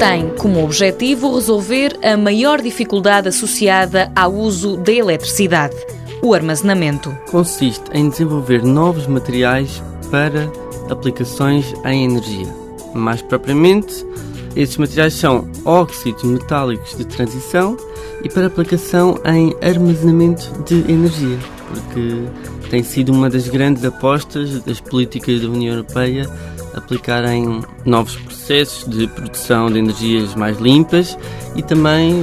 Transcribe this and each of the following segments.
tem como objetivo resolver a maior dificuldade associada ao uso da eletricidade, o armazenamento. Consiste em desenvolver novos materiais para aplicações em energia. Mais propriamente, esses materiais são óxidos metálicos de transição e para aplicação em armazenamento de energia, porque tem sido uma das grandes apostas das políticas da União Europeia aplicarem novos processos de produção de energias mais limpas e também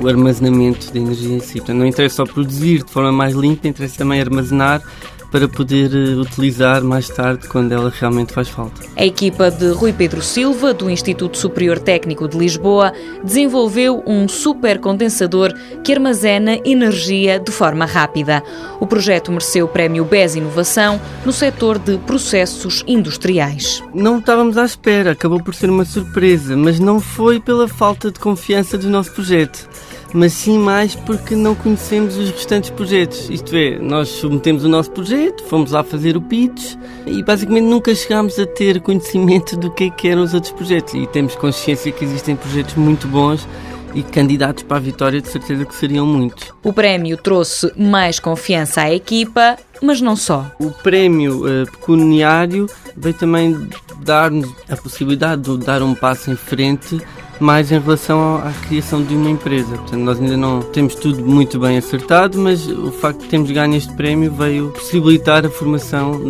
o armazenamento de energia em si. Portanto, não interessa só produzir de forma mais limpa, interessa também armazenar para poder eh, utilizar mais tarde quando ela realmente faz falta. A equipa de Rui Pedro Silva, do Instituto Superior Técnico de Lisboa, desenvolveu um supercondensador que armazena energia de forma rápida. O projeto mereceu o prémio BES Inovação no setor de processos industriais. Não estávamos à espera, acabou por ser uma surpresa, mas não foi pela falta de confiança do nosso projeto mas sim mais porque não conhecemos os restantes projetos. Isto é, nós submetemos o nosso projeto, fomos lá fazer o pitch e basicamente nunca chegámos a ter conhecimento do que, é que eram os outros projetos. E temos consciência que existem projetos muito bons e candidatos para a vitória de certeza que seriam muitos. O prémio trouxe mais confiança à equipa, mas não só. O prémio uh, pecuniário veio também dar-nos a possibilidade de dar um passo em frente mais em relação à criação de uma empresa. Portanto, nós ainda não temos tudo muito bem acertado, mas o facto de termos ganho este prémio veio possibilitar a formação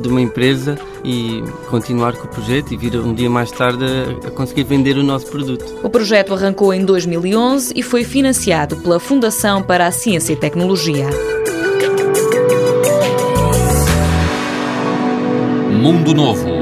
de uma empresa e continuar com o projeto e vir um dia mais tarde a conseguir vender o nosso produto. O projeto arrancou em 2011 e foi financiado pela Fundação para a Ciência e Tecnologia. Mundo Novo